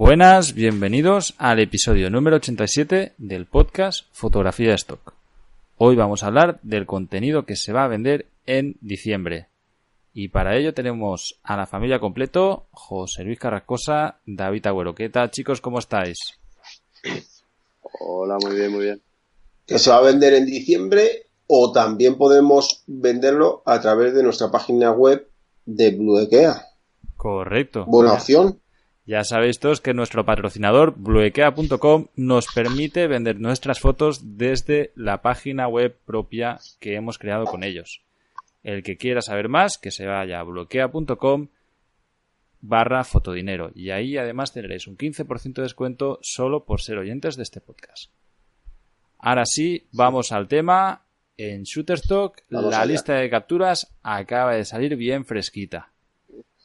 Buenas, bienvenidos al episodio número 87 del podcast Fotografía Stock. Hoy vamos a hablar del contenido que se va a vender en diciembre. Y para ello tenemos a la familia completo, José Luis Carrascosa, David Agüero. ¿Qué tal chicos? ¿Cómo estáis? Hola, muy bien, muy bien. Que se va a vender en diciembre o también podemos venderlo a través de nuestra página web de Blueekea. Correcto. Buena opción. Ya sabéis todos que nuestro patrocinador, blueekea.com, nos permite vender nuestras fotos desde la página web propia que hemos creado con ellos. El que quiera saber más, que se vaya a blueekea.com barra fotodinero. Y ahí además tendréis un 15% de descuento solo por ser oyentes de este podcast. Ahora sí, vamos al tema. En Shutterstock, Vamos la allá. lista de capturas acaba de salir bien fresquita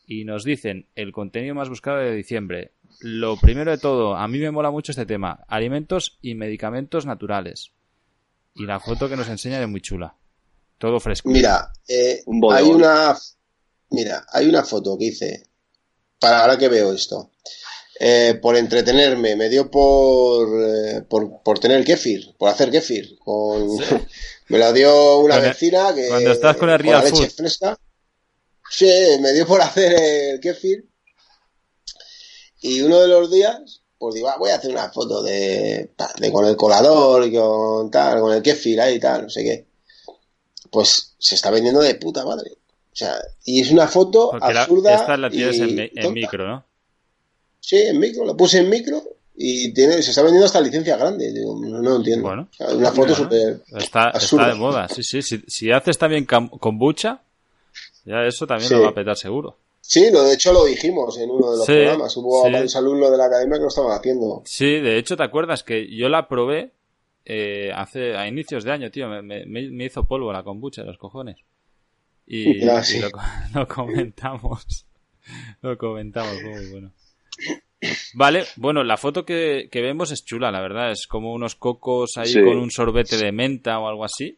y nos dicen el contenido más buscado de diciembre. Lo primero de todo, a mí me mola mucho este tema, alimentos y medicamentos naturales. Y la foto que nos enseña es muy chula. Todo fresco. Mira, eh, Un hay una mira, hay una foto que hice para ahora que veo esto. Eh, por entretenerme, me dio por, eh, por, por tener kefir, por hacer kefir. Con, me la dio una vecina que cuando estás con el la real leche food. fresca. Sí, me dio por hacer el kefir. Y uno de los días, pues digo, ah, voy a hacer una foto de, de con el colador y con tal, con el kefir ahí y tal, no sé qué. Pues se está vendiendo de puta madre. O sea, y es una foto Porque la- absurda. esta la tienes y en, mi- en tonta. micro, ¿no? Sí, en micro, la puse en micro y tiene, se está vendiendo hasta licencia grande. Digo, no, no entiendo. Bueno. O sea, una foto Bueno, súper. Está, absurda. está de moda, sí, sí. Si, si haces también kombucha, ya eso también Sí. lo va a petar seguro. Sí, lo, de hecho lo dijimos en uno de los Sí, programas. Hubo sí. varios alumnos de la academia que lo estaban haciendo. Sí, de hecho, ¿te acuerdas que yo la probé eh, hace a inicios de año, tío? Me, me- me hizo polvo la kombucha de los cojones. Y, Ah, y lo, co- lo comentamos. Lo comentamos, muy bueno. Vale, bueno, la foto que, que vemos es chula, la verdad. Es como unos cocos ahí Sí. con un sorbete de menta o algo así.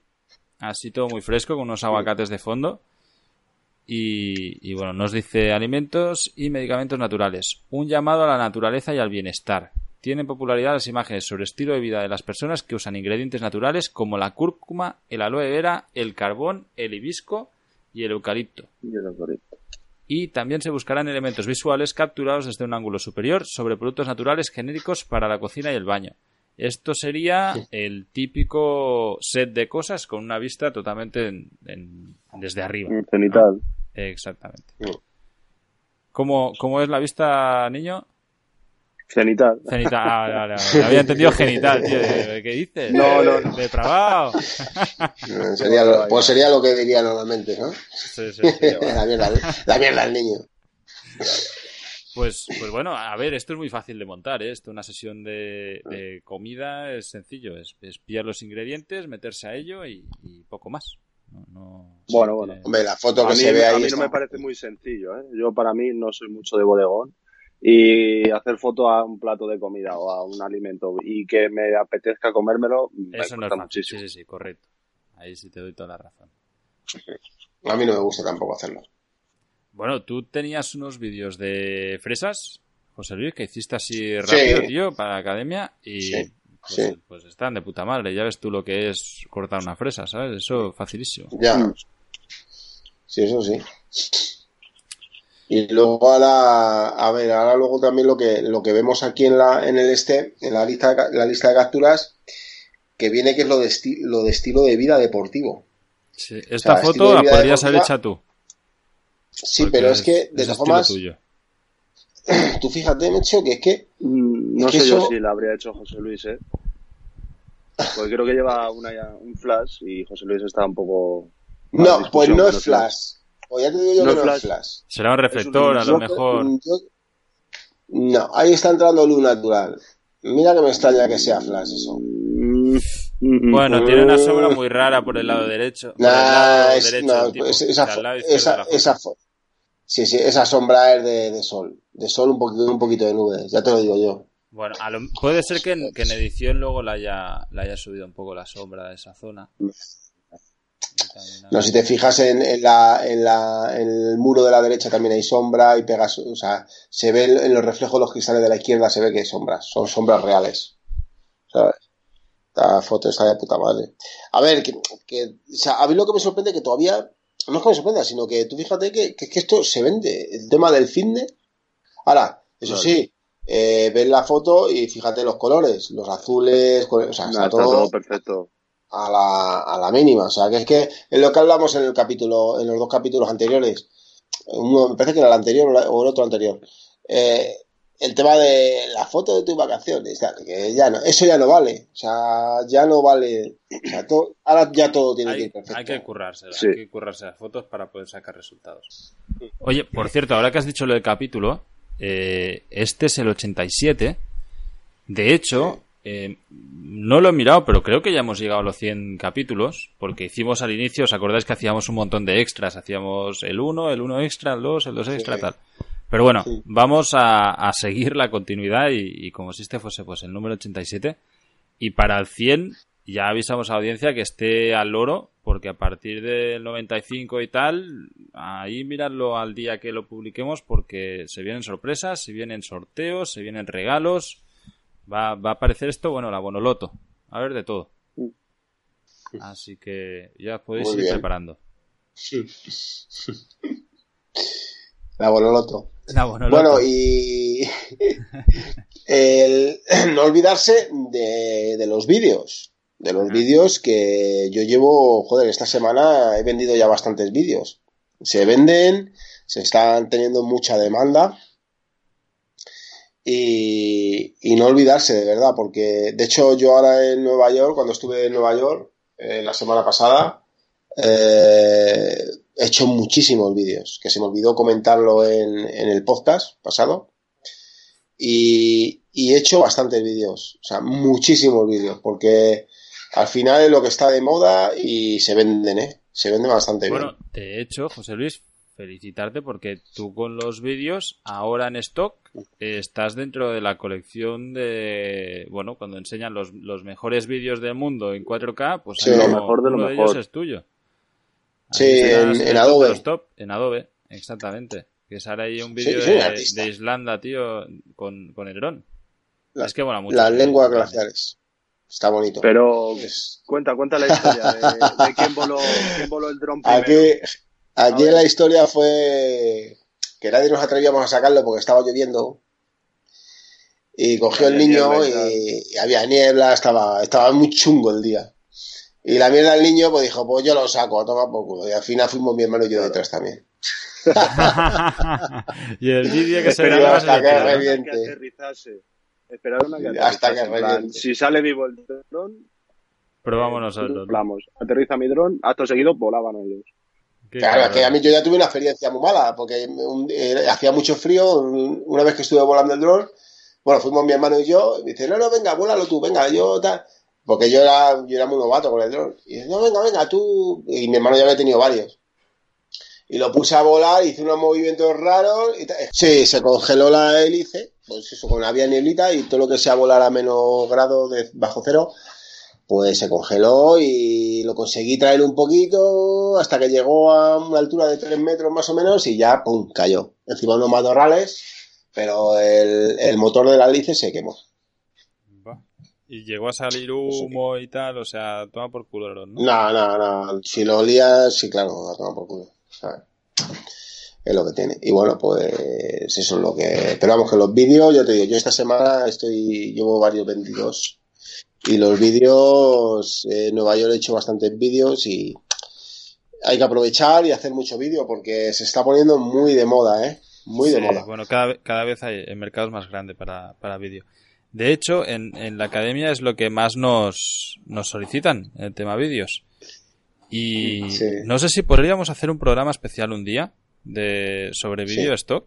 Así todo muy fresco, con unos aguacates de fondo. Y, y bueno, nos dice alimentos y medicamentos naturales. Un llamado a la naturaleza y al bienestar. Tienen popularidad las imágenes sobre estilo de vida de las personas que usan ingredientes naturales como la cúrcuma, el aloe vera, el carbón, el hibisco y el eucalipto. Y también se buscarán elementos visuales capturados desde un ángulo superior sobre productos naturales genéricos para la cocina y el baño. Esto sería el típico set de cosas con una vista totalmente en- en- desde arriba. Cenital. Exactamente. Mm. ¿Cómo, ¿Cómo es la vista, niño? Cenital. Genital. Ah, vale, vale. Había entendido genital, tío. ¿Qué dices? No, no, no. Depravado. Sería lo, pues sería lo que diría normalmente, ¿no? Sí, sí, sí. la, mierda, la mierda del niño. Pues, pues bueno, a ver, esto es muy fácil de montar, ¿eh? Esto, una sesión de, de comida es sencillo, es, es pillar los ingredientes, meterse a ello y, y poco más. No, no- Bueno, no bueno. Hombre, la foto A que mí, se ve a mí no me parece muy sencillo, ¿eh? Yo para mí no soy mucho de bodegón y hacer foto a un plato de comida o a un alimento y que me apetezca comérmelo me Eso no es cuesta muchísimo. Sí, sí, sí, correcto. Ahí sí te doy toda la razón. A mí no me gusta tampoco hacerlo. Bueno, tú tenías unos vídeos de fresas, José Luis, que hiciste así rápido, Sí. tío, para la academia y Sí, pues, sí. pues están de puta madre. Ya ves tú lo que es cortar una fresa, ¿sabes? Eso facilísimo. Ya. Mm. Sí, eso sí. Y luego a la, a ver, ahora luego también lo que, lo que vemos aquí en la, en el este, en la lista de, la lista de capturas, que viene que es lo de, esti- lo de estilo de vida deportivo. Sí, Esta sea, foto de la podrías haber hecha tú. Sí, porque pero es que, de todas formas, tuyo. tú fíjate, Mecho, que es que, Mm, No Es que sé yo eso- si la habría hecho José Luis, ¿eh? Porque creo que lleva una, un flash y José Luis está un poco No, pues no es flash. Pues ya te digo yo No que no es flash. flash. Será un reflector, a lo mejor. yo- No, ahí está entrando luz natural. Mira que me extraña que sea flash eso. Mm, Bueno, tiene una sombra muy rara por el lado derecho. por el Nah, lado es- derecho no, del tipo, pues o esa, lado izquierdo de esa, la foto. esa sí, sí, esa sombra es de, de sol. De sol un poquito, un poquito de nubes, ya te lo digo yo. Bueno, a lo- puede ser que en, que en edición luego la haya, la haya subido un poco la sombra de esa zona. No, si te fijas en, en la, en, la, en el muro de la derecha también hay sombra y pegas, o sea, se ve en los reflejos de los cristales de la izquierda, se ve que hay sombras, son sombras reales. ¿Sabes? Esta foto está de puta madre. A ver, que, que, o sea, a mí lo que me sorprende que todavía, no es que me sorprenda, sino que tú fíjate que, que, que esto se vende, el tema del fitness. Ahora, eso sí, eh, ves la foto y fíjate los colores, los azules, o sea, está está todo, todo perfecto. a la, a la mínima. O sea, que es que es lo que hablamos en el capítulo, en los dos capítulos anteriores. Uno, me parece que era el anterior o el otro anterior. Eh, el tema de la foto de tus vacaciones, tal, que ya no, eso ya no vale. O sea, ya no vale. O sea, todo- ahora ya todo tiene que ir perfecto. hay que currarse, Sí. hay que currarse las fotos para poder sacar resultados. Oye, por cierto, ahora que has dicho lo del capítulo, eh, este es el 87. De hecho, eh, no lo he mirado, pero creo que ya hemos llegado a los 100 capítulos, porque hicimos al inicio, ¿os acordáis que hacíamos un montón de extras? Hacíamos el 1, el 1 extra, el 2, el 2 extra, Sí. tal. Pero bueno, Sí. vamos a, a seguir la continuidad y, y como si este fuese pues el número 87. Y para el 100 ya avisamos a la audiencia que esté al loro, porque a partir del 95 y tal, ahí miradlo al día que lo publiquemos, porque se vienen sorpresas, se vienen sorteos, se vienen regalos. Va, va a aparecer esto, bueno, la Bonoloto. A ver de todo. Así que ya podéis Muy ir bien. preparando. La Bonoloto. Bonoloto. Bueno, y el- no olvidarse de, de los vídeos. De los vídeos que yo llevo, joder, esta semana he vendido ya bastantes vídeos. Se venden, se están teniendo mucha demanda. Y, y no olvidarse, de verdad, porque de hecho yo ahora en Nueva York, cuando estuve en Nueva York eh, la semana pasada, eh, he hecho muchísimos vídeos, que se me olvidó comentarlo en, en el podcast pasado. Y, y he hecho bastantes vídeos, o sea, muchísimos vídeos, porque al final es lo que está de moda y se venden, ¿eh? Se venden bastante Bueno, bien. de hecho, José Luis, felicitarte porque tú con los vídeos, ahora en stock, estás dentro de la colección de, bueno, cuando enseñan los, los mejores vídeos del mundo en 4K, pues Sí. Lo uno- mejor de lo uno mejor. ellos es tuyo. Sí, en- top Adobe. top, en Adobe, exactamente. Que sale ahí un vídeo sí, de, Islanda, tío, con, con el dron. La- es que mola mucho. Las lenguas glaciares. Está bonito. Pero Es- cuenta, cuenta la historia de, de quién, voló, quién voló el dron primero. Aquí, aquí la historia fue que nadie nos atrevíamos a sacarlo porque estaba lloviendo. Y cogió el niño niebla y, y había niebla, estaba, estaba muy chungo el día. Y la mierda del niño pues dijo, pues yo lo saco, a tomar por culo. Y al final fuimos mi hermano y yo detrás también. y el vídeo que se graba hasta que reviente. que aterrizase. Esperaron a que Hasta que reviente. Si sale vivo el dron, Probamos nosotros. ¿no? volamos. Aterriza mi dron, acto seguido volaban ellos. Qué Claro, es cabrón. que a mí yo ya tuve una experiencia muy mala, porque un- eh, hacía mucho frío, un- una vez que estuve volando el dron, bueno, fuimos mi hermano y yo, y me dice, no, no, venga, vuélalo tú, venga, yo tal, porque yo era, yo era muy novato con el dron, y dice, no, venga, venga, tú, y mi hermano ya había tenido varios. Y lo puse a volar, hice unos movimientos raros, sí, se congeló la hélice, pues eso, con había nieblita, y todo lo que sea volar a menos grado de bajo cero, pues se congeló y lo conseguí traer un poquito hasta que llegó a una altura de 3 metros más o menos y ya, ¡pum!, cayó. Encima unos matorrales, pero el, el motor de la hélice se quemó. Y llegó a salir humo y tal, o sea, toma por culo, ¿no? No, no, no. Si lo olías, sí, claro, la toma por culo. ¿sabes? Es lo que tiene. Y bueno, pues eso es lo que. Pero vamos, que los vídeos, yo te digo, yo esta semana estoy. Llevo varios vendidos. Y los vídeos. En Nueva York he hecho bastantes vídeos y. Hay que aprovechar y hacer mucho vídeo porque se está poniendo muy de moda, ¿eh? Muy de Sí, moda. Bueno, cada, cada vez hay el mercado es más grande para, para vídeo. De hecho, en, en la academia es lo que más nos, nos solicitan, el tema vídeos. Y Sí. no sé si podríamos hacer un programa especial un día de sobre Sí. vídeo stock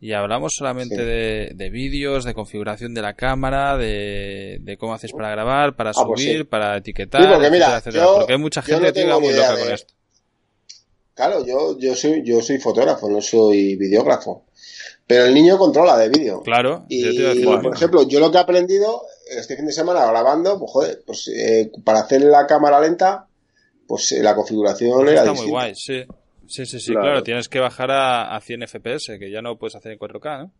y hablamos solamente Sí. de, de vídeos, de configuración de la cámara, de, de cómo haces para grabar, para Ah, pues subir, para etiquetar, porque mira, etcétera, porque hay mucha gente no que muy loca con esto. Claro, yo, yo soy, yo soy fotógrafo, no soy videógrafo. Pero el niño controla de vídeo. Claro, Y, yo te iba a decir lo por ejemplo, yo lo que he aprendido este fin de semana grabando, pues joder, pues eh, para hacer la cámara lenta, pues eh, la configuración Eso era está muy guay, sí. Sí, sí, sí, claro. Claro. Tienes que bajar a, a 100 FPS, que ya no puedes hacer en 4K, ¿no?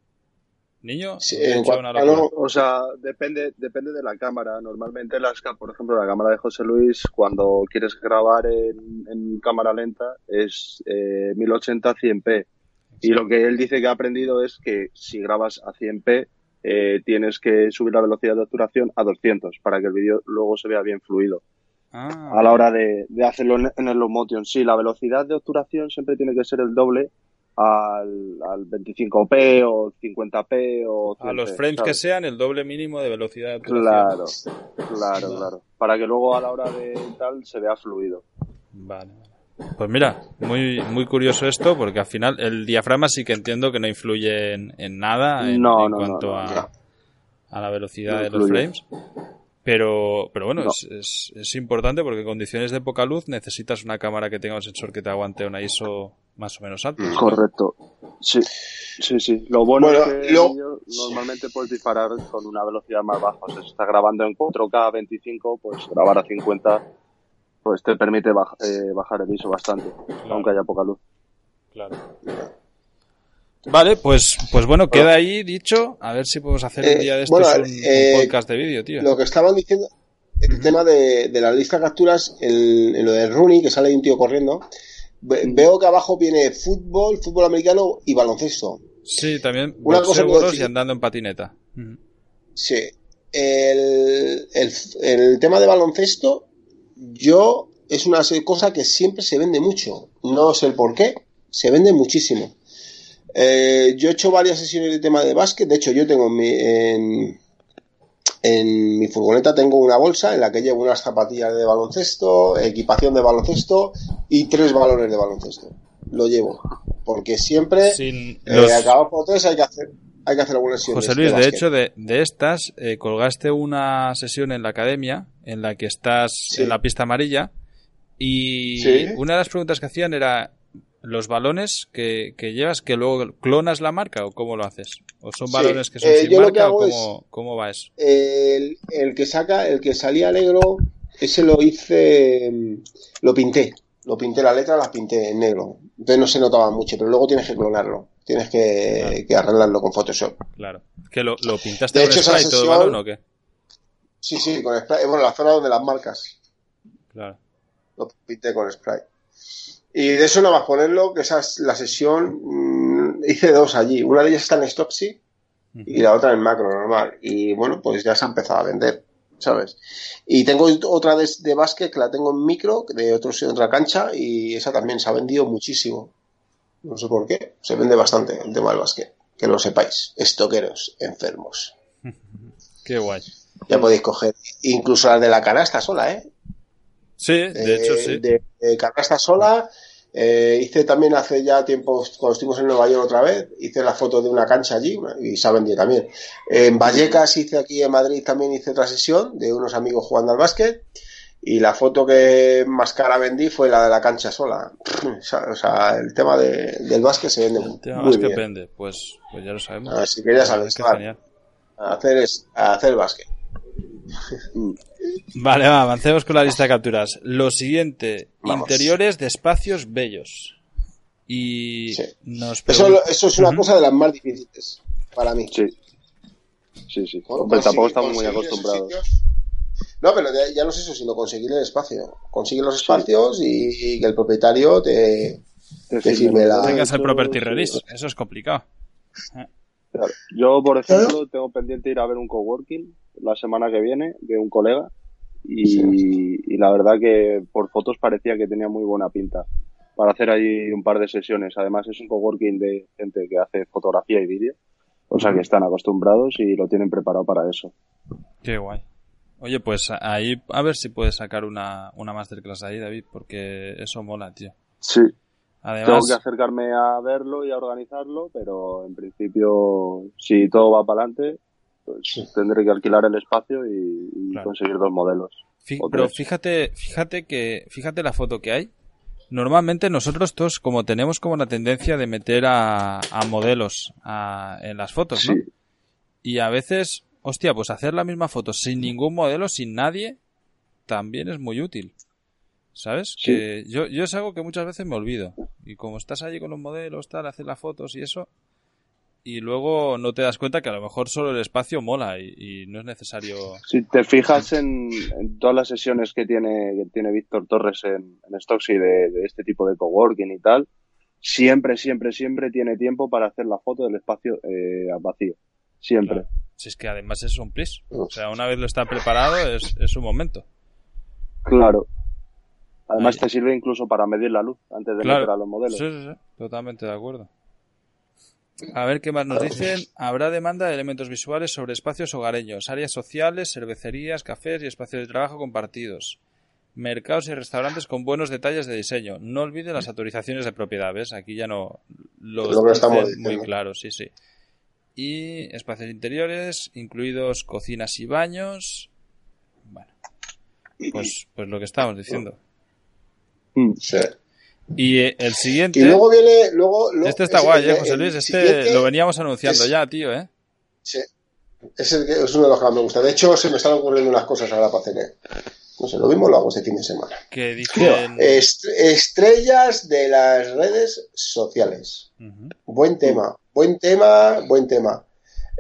Niño, Sí, he en hecho cuanto una a locura. no- O sea, depende, depende de la cámara. Normalmente las, por ejemplo, la cámara de José Luis, cuando quieres grabar en, en cámara lenta, es eh, 1080 100p. Y lo que él dice que ha aprendido es que si grabas a 100p, eh, tienes que subir la velocidad de obturación a 200 para que el vídeo luego se vea bien fluido. Ah, A la hora de, de hacerlo en, en el low motion, sí, la velocidad de obturación siempre tiene que ser el doble al, al 25p o 50p o 100p, a los frames que sean, el doble mínimo de velocidad. Claro, claro, claro. Para que luego a la hora de tal se vea fluido. Vale. Pues mira, muy, muy curioso esto, porque al final el diafragma sí que entiendo que no influye en, en nada en, No, en no, no, cuanto no, a, no. a la velocidad No de los frames. Pero, pero bueno, No. es, es, es importante porque en condiciones de poca luz necesitas una cámara que tenga un sensor que te aguante una ISO más o menos alta. Correcto. Sí, sí, sí. Lo bueno, Bueno, es que normalmente puedes disparar con una velocidad más baja. O sea, si estás grabando en 4K 25, pues grabar a 50 pues te permite baj- eh, bajar el ISO bastante, aunque haya poca luz. Claro. Vale, pues, pues bueno, queda ahí dicho. A ver si podemos hacer un Eh, día de estos bueno, un, un eh, podcast de vídeo, tío. Lo que estaban diciendo, el tema de, de la lista de capturas, el, en lo de Rooney, que sale ahí un tío corriendo, ve- veo que abajo viene fútbol, fútbol americano y baloncesto. Sí, también Una cosa y andando en patineta. Sí. El, el, el tema de baloncesto, yo, es una cosa que siempre se vende mucho. No sé el por qué, se vende muchísimo. Eh, yo he hecho varias sesiones de tema de básquet. De hecho, yo tengo en mi, en, en mi furgoneta tengo una bolsa en la que llevo unas zapatillas de baloncesto, equipación de baloncesto y tres balones de baloncesto. Lo llevo. Porque siempre, Sin eh, los- acabado por tres, hay que hacer, hay que hacer algunas sesiones. José Luis, de hecho, de, de estas, eh, colgaste una sesión en la academia en la que estás Sí. en la pista amarilla y Sí. una de las preguntas que hacían era los balones que, que llevas, que luego clonas la marca o cómo lo haces? ¿O son Sí. balones que son Eh, sin yo lo que marca o hago cómo, cómo va eso? el, el que saca, el que salía negro, ese lo hice, mm, lo pinté, lo pinté, la letra las pinté en negro, entonces no se notaba mucho, pero luego tienes que clonarlo, tienes que, Claro. que arreglarlo con Photoshop. Claro. ¿Que lo, lo pintaste De con hecho, spray todo el balón o qué? Sí, sí, con spray, bueno, la zona donde las marcas, Claro. lo pinté con spray. Y de eso nada más ponerlo, que esa es la sesión, mm, hice dos allí, una de ellas está en Stopsy y la otra en macro normal. Y bueno, pues ya se ha empezado a vender, ¿sabes? Y tengo otra de, de básquet que la tengo en micro, de otros, de otra cancha, y esa también se ha vendido muchísimo. No sé por qué, se vende bastante el tema del básquet. Que lo sepáis, estoqueros enfermos. Qué guay. Ya podéis coger incluso las de la canasta sola, ¿eh? Sí, de hecho Eh, sí. De, de canasta sola. Eh, hice también hace ya tiempo, cuando estuvimos en Nueva York otra vez, hice la foto de una cancha allí y se ha vendido también. En Vallecas hice aquí en Madrid también hice otra sesión de unos amigos jugando al básquet y la foto que más cara vendí fue la de la cancha sola. O sea, el tema de- del básquet se vende El tema muy bien. vende, pues, pues ya lo sabemos. Así que ya sabes, Qué Juan, genial. a hacer, es, hacer básquet. Vale, va, avancemos con la lista de capturas. Lo siguiente, Vamos. interiores de espacios bellos. Y Sí. nos Eso, es una cosa de las más difíciles para mí. Sí. Sí, sí. Bueno, Hombre, tampoco estamos muy acostumbrados. No, pero ya, ya no es eso, sino conseguir el espacio. Conseguir los espacios y, que el propietario te, Te firme la- Tengas el property release. Eso es complicado. Claro. Yo, por ejemplo, tengo pendiente ir a ver un coworking la semana que viene de un colega y, y la verdad que por fotos parecía que tenía muy buena pinta para hacer ahí un par de sesiones. Además es un coworking de gente que hace fotografía y vídeo, o sea que están acostumbrados y lo tienen preparado para eso. Qué guay. Oye, pues ahí a ver si puedes sacar una, una masterclass ahí, David, porque eso mola, tío. Sí. Además, Tengo que acercarme a verlo y a organizarlo, pero en principio, si todo va para adelante, pues tendré que alquilar el espacio y, y Claro. conseguir dos modelos. Pero fíjate, fíjate que, fíjate la foto que hay. Normalmente nosotros todos como tenemos como la tendencia de meter a, a modelos a- en las fotos, ¿no? Y a veces, hostia, pues hacer la misma foto sin ningún modelo, sin nadie, también es muy útil. ¿Sabes? Sí. Que yo, yo es algo que muchas veces me olvido. Y como estás allí con los modelos, tal, haces las fotos y eso, y luego no te das cuenta que a lo mejor solo el espacio mola y, y no es necesario... Si te fijas en, en todas las sesiones que tiene, que tiene Víctor Torres en, en Stocksy de, de este tipo de coworking y tal, siempre, siempre, siempre tiene tiempo para hacer la foto del espacio eh, vacío. Siempre. Claro. Si es que además es un plis. O sea, una vez lo está preparado, es, es un momento. Claro. Además Ahí. te sirve incluso para medir la luz antes de Claro. meter a los modelos. Sí, sí, sí. Totalmente de acuerdo. A ver qué más nos dicen. Habrá demanda de elementos visuales sobre espacios hogareños, áreas sociales, cervecerías, cafés y espacios de trabajo compartidos. Mercados y restaurantes con buenos detalles de diseño. No olvide las autorizaciones de propiedad, ¿ves? Aquí ya no lo Lo dicen muy claro, sí, sí. Y espacios interiores, incluidos cocinas y baños. Bueno, pues, pues lo que estábamos diciendo. Sí. Y eh, el siguiente... Y luego viene, luego, luego- Este está guay, eh, el- José Luis. Este lo veníamos anunciando es- ya, tío, ¿eh? Sí. Es, el que- es uno de los que más me gusta. De hecho, se me están ocurriendo unas cosas ahora para hacer. eh. No sé, lo mismo lo hago este fin de semana. Que dicen... Est- estrellas de las redes sociales. Buen tema, buen tema, buen tema.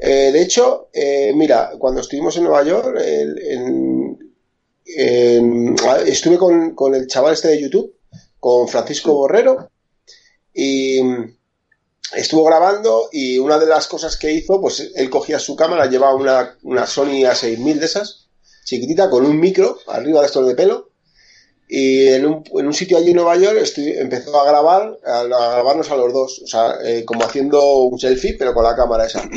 Eh, de hecho, eh, mira, cuando estuvimos en Nueva York, el- en- en- estuve con, con el chaval este de YouTube, con Francisco Borrero, y estuvo grabando y una de las cosas que hizo, pues él cogía su cámara, llevaba una, una Sony A6000 de esas, chiquitita, con un micro arriba de estos de pelo, y en un, en un sitio allí en Nueva York empezó a grabar, a, a grabarnos a los dos, o sea, eh, como haciendo un selfie, pero con la cámara esa.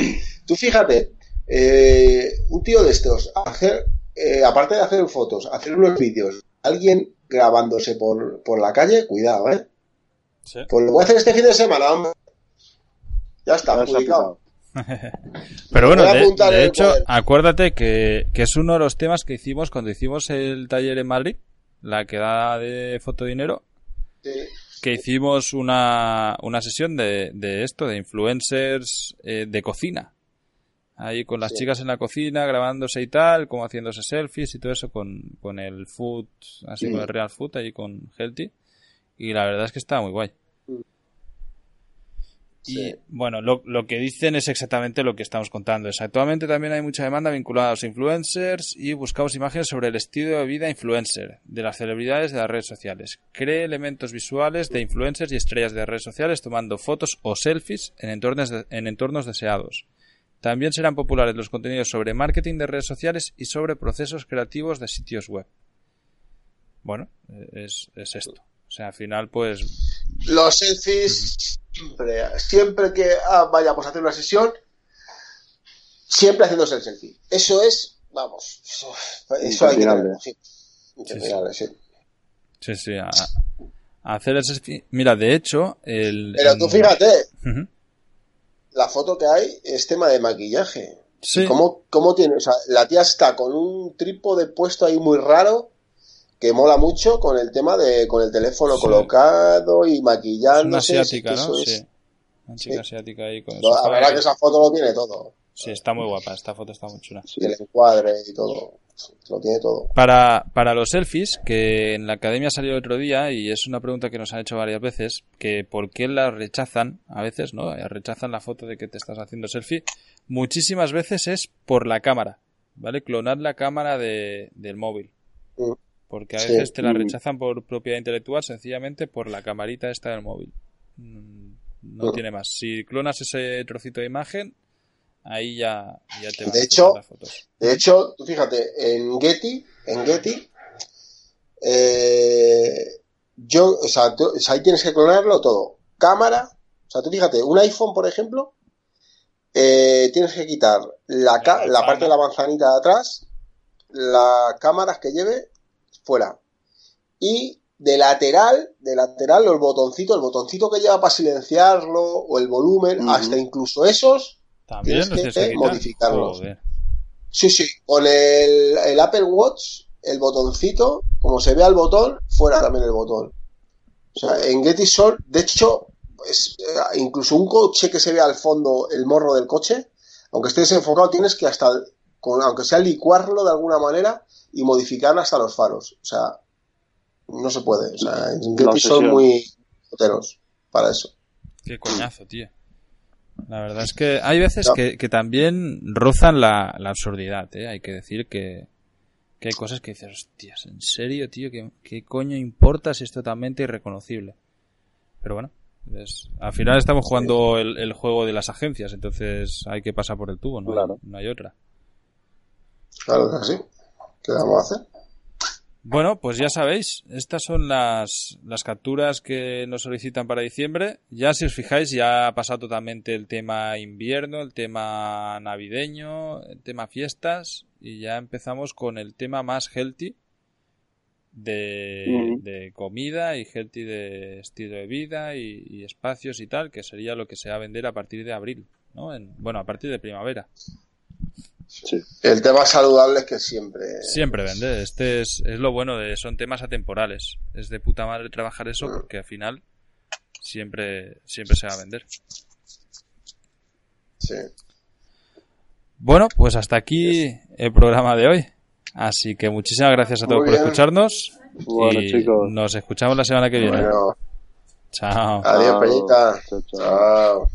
Tú fíjate, eh, un tío de estos, hacer, eh, aparte de hacer fotos, hacer unos vídeos, alguien grabándose por, por la calle, cuidado, ¿eh? Sí. Pues lo voy a hacer este fin de semana, hombre. Ya está, Ya publicado. Pero bueno, de, hecho, acuérdate que, que es uno de los temas que hicimos cuando hicimos el taller en Madrid, la quedada de fotodinero, Sí. que hicimos una, una sesión de, de esto, de influencers eh, de cocina. Ahí con las Sí. chicas en la cocina grabándose y tal, como haciéndose selfies y todo eso con, con el food, así Mm. con el real food, ahí con Healthy. Y la verdad es que estaba muy guay. Y Sí. bueno, lo, lo que dicen es exactamente lo que estamos contando. Es, actualmente también hay mucha demanda vinculada a los influencers y buscamos imágenes sobre el estilo de vida influencer de las celebridades de las redes sociales. Cree elementos visuales de influencers y estrellas de redes sociales tomando fotos o selfies en entornos, de- en entornos deseados. También serán populares los contenidos sobre marketing de redes sociales y sobre procesos creativos de sitios web. Bueno, es, es esto. O sea, al final, pues Los selfies, siempre, siempre que ah, vayamos a hacer una sesión, siempre haciéndose el selfie. Eso es, vamos, eso, hay que tenerlo, sí. Sí. Sí, sí. A, a hacer el selfie. Mira, de hecho, el. Pero tú fíjate, Ujú. La foto que hay es tema de maquillaje. Sí. ¿Cómo, cómo tiene? O sea, la tía está con un trípode puesto ahí muy raro que mola mucho con el tema de con el teléfono Sí. colocado y Es una asiática, ¿no? es- Sí. Una chica Sí. asiática ahí con La verdad que esa foto lo tiene todo. Sí, está muy guapa. Esta foto está muy chula. Y el encuadre y todo. Lo tiene todo. Para, para los selfies, que en la academia salió el otro día, y es una pregunta que nos han hecho varias veces, que por qué la rechazan, a veces, ¿no? Rechazan la foto de que te estás haciendo selfie. Muchísimas veces es por la cámara, ¿vale? Clonar la cámara de, del móvil. Mm. Porque a Sí. veces te la Mm. rechazan por propiedad intelectual sencillamente por la camarita esta del móvil. Mm, No Mm. tiene más. Si clonas ese trocito de imagen, ahí ya, ya te van De a hecho, las fotos. De hecho, tú fíjate, en Getty, en Getty, eh, yo, o sea, tú- o sea, ahí tienes que clonarlo todo. Cámara, o sea, tú fíjate, un iPhone, por ejemplo, eh, tienes que quitar la, ca- La parte de la manzanita de atrás, las cámaras que lleve fuera. Y de lateral, de lateral, los botoncitos, el botoncito que lleva para silenciarlo o el volumen, hasta incluso esos, También tienes los que quitar. modificarlos. Sí, sí, con el, el Apple Watch, el botoncito, como se ve al botón, fuera también el botón. O sea, en Gettysol, de hecho, es, eh, incluso un coche que se vea al fondo, el morro del coche, aunque esté desenfocado, tienes que hasta, con, aunque sea licuarlo de alguna manera y modificar hasta los faros. O sea, no se puede. O sea, en Getty son muy joteros para eso. Qué coñazo, tío. La verdad es que hay veces que, que también rozan la, la absurdidad, ¿eh? Hay que decir que, que hay cosas que dices, hostias, ¿en serio, tío? ¿Qué, qué coño importa si es totalmente irreconocible? Pero bueno, es- al final estamos jugando el, el juego de las agencias, entonces hay que pasar por el tubo, ¿no? Claro. no hay otra. Claro que sí. ¿Qué vamos a hacer? Bueno, pues ya sabéis, estas son las, las capturas que nos solicitan para diciembre. Ya si os fijáis, ya ha pasado totalmente el tema invierno, el tema navideño, el tema fiestas y ya empezamos con el tema más healthy de, de comida y healthy de estilo de vida y, y espacios y tal, que sería lo que se va a vender a partir de abril, ¿no? En- bueno, a partir de primavera. Sí. El tema saludable es que siempre. Siempre vende. Este es, es lo bueno de son temas atemporales. Es de puta madre trabajar eso porque al final siempre siempre se va a vender. Sí. Bueno, pues hasta aquí el programa de hoy. Así que muchísimas gracias a todos por escucharnos Bueno, y chicos. nos escuchamos la semana que viene. Bueno, Chao. adiós. Peñita. Chao, chao. Chao.